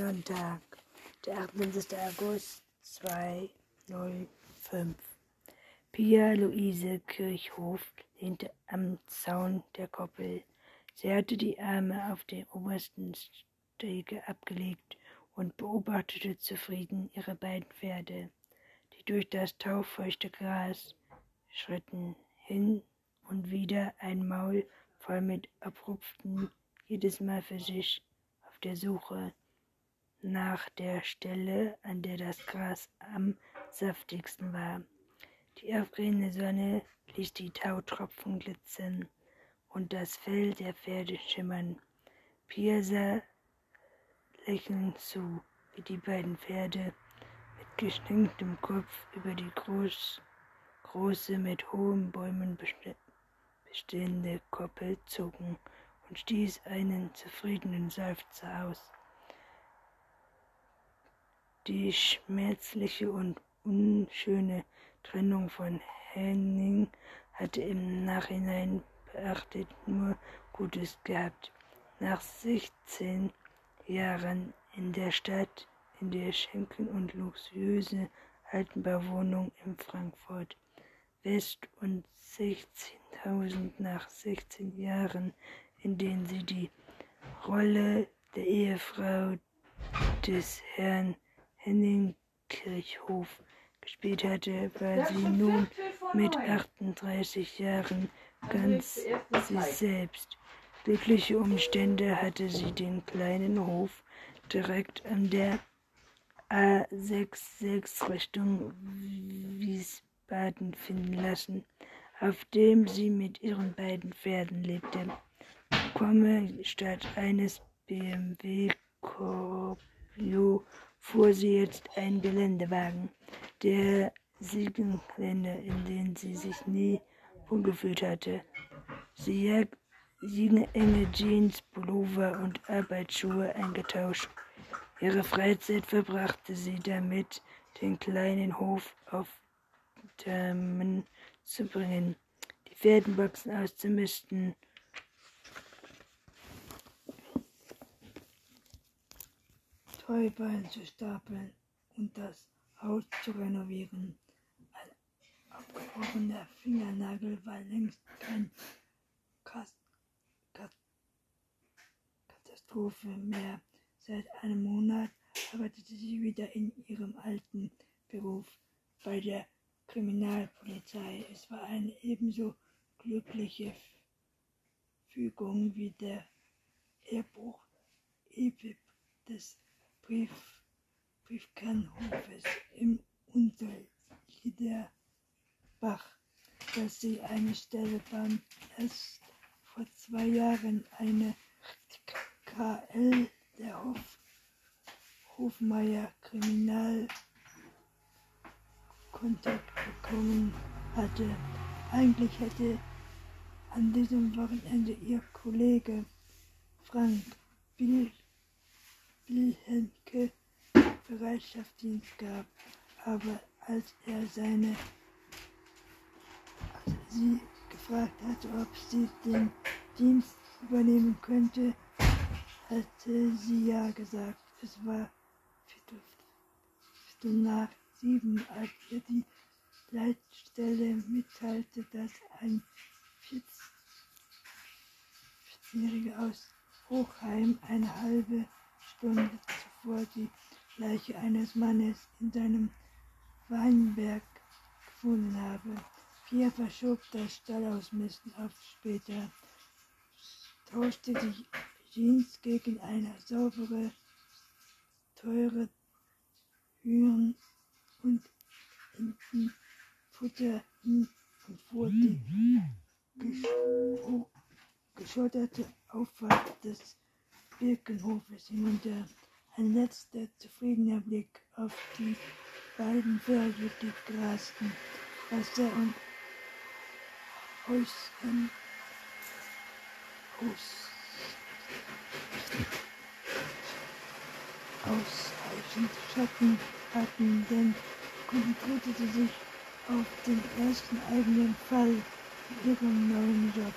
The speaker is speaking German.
Sonntag, der 28. August 2005. Pia Luise Kirchhoff lehnte am Zaun der Koppel. Sie hatte die Arme auf den obersten Stege abgelegt und beobachtete zufrieden ihre beiden Pferde, die durch das taufeuchte Gras schritten, hin und wieder ein Maul voll mit Abrupften, jedes Mal für sich auf der Suche nach der Stelle, an der das Gras am saftigsten war. Die aufgehende Sonne ließ die Tautropfen glitzern und das Fell der Pferde schimmern. Pia sah lächelnd zu, wie die beiden Pferde mit geschwenktem Kopf über die groß, große, mit hohen Bäumen bestehende Koppel zogen und stieß einen zufriedenen Seufzer aus. Die schmerzliche und unschöne Trennung von Henning hatte im Nachhinein beachtet nur Gutes gehabt. Nach 16 Jahren in der Stadt, in der Schenken und luxuriöse Altenbauwohnung in Frankfurt West und 16.000 nach 16 Jahren, in denen sie die Rolle der Ehefrau des Herrn Henning Kirchhof gespielt hatte, war sie nun mit 38 Jahren ganz sich selbst. Glückliche Umstände hatte sie den kleinen Hof direkt an der A66 Richtung Wiesbaden finden lassen, auf dem sie mit ihren beiden Pferden lebte. Komme statt eines BMW Cabrio fuhr sie jetzt ein Geländewagen, der Siegenländer, in denen sie sich nie wohlgefühlt hatte. Sie siegen enge Jeans, Pullover und Arbeitsschuhe eingetauscht. Ihre Freizeit verbrachte sie damit, den kleinen Hof auf Dämmen zu bringen, die Pferdenboxen auszumisten Heuballen zu stapeln und das Haus zu renovieren. Ein abgebrochener Fingernagel war längst kein Katastrophe mehr. Seit einem Monat arbeitete sie wieder in ihrem alten Beruf bei der Kriminalpolizei. Es war eine ebenso glückliche Fügung wie der Erbruch des Brief, Briefkernhofes im Unterliederbach, dass sie eine Stelle beim erst vor zwei Jahren eine KL der Hof, Hofmeier Kriminalkontakt bekommen hatte. Eigentlich hätte an diesem Wochenende ihr Kollege Frank Bill Wilhelmke Bereitschaftsdienst gab, aber als er seine als sie gefragt hatte, ob sie den Dienst übernehmen könnte, hatte sie ja gesagt. Es war Viertel nach sieben, als ihr die Leitstelle mitteilte, dass ein 14-Jähriger aus Hochheim eine halbe Stunde zuvor die Leiche eines Mannes in seinem Weinberg gefunden habe. Pia verschob das Stallausmisten auf später, tauschte die Jeans gegen eine saubere, teure Hüren und Entenfutter hin und fuhr die geschotterte Auffahrt des Birkenhofes hinunter. Ein letzter zufriedener Blick auf die beiden die grasten. Wasser und Häuschen aus, ausreichend Schatten hatten, denn konzentrierte sich auf den ersten eigenen Fall in ihrem neuen Job.